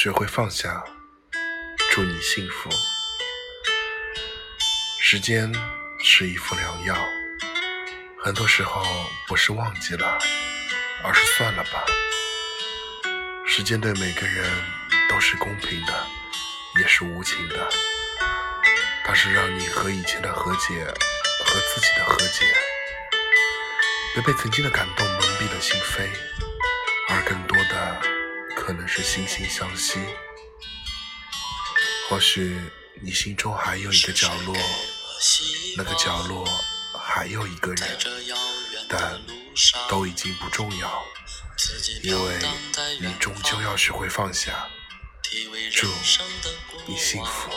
学会放下，祝你幸福。时间是一副良药，很多时候不是忘记了，而是算了吧。时间对每个人都是公平的，也是无情的。它是让你和以前的和解，和自己的和解。别被曾经的感动蒙蔽了心扉，而更可能是惺惺相惜。或许你心中还有一个角落，那个角落还有一个人，但都已经不重要，因为你终究要学会放下。祝你幸福。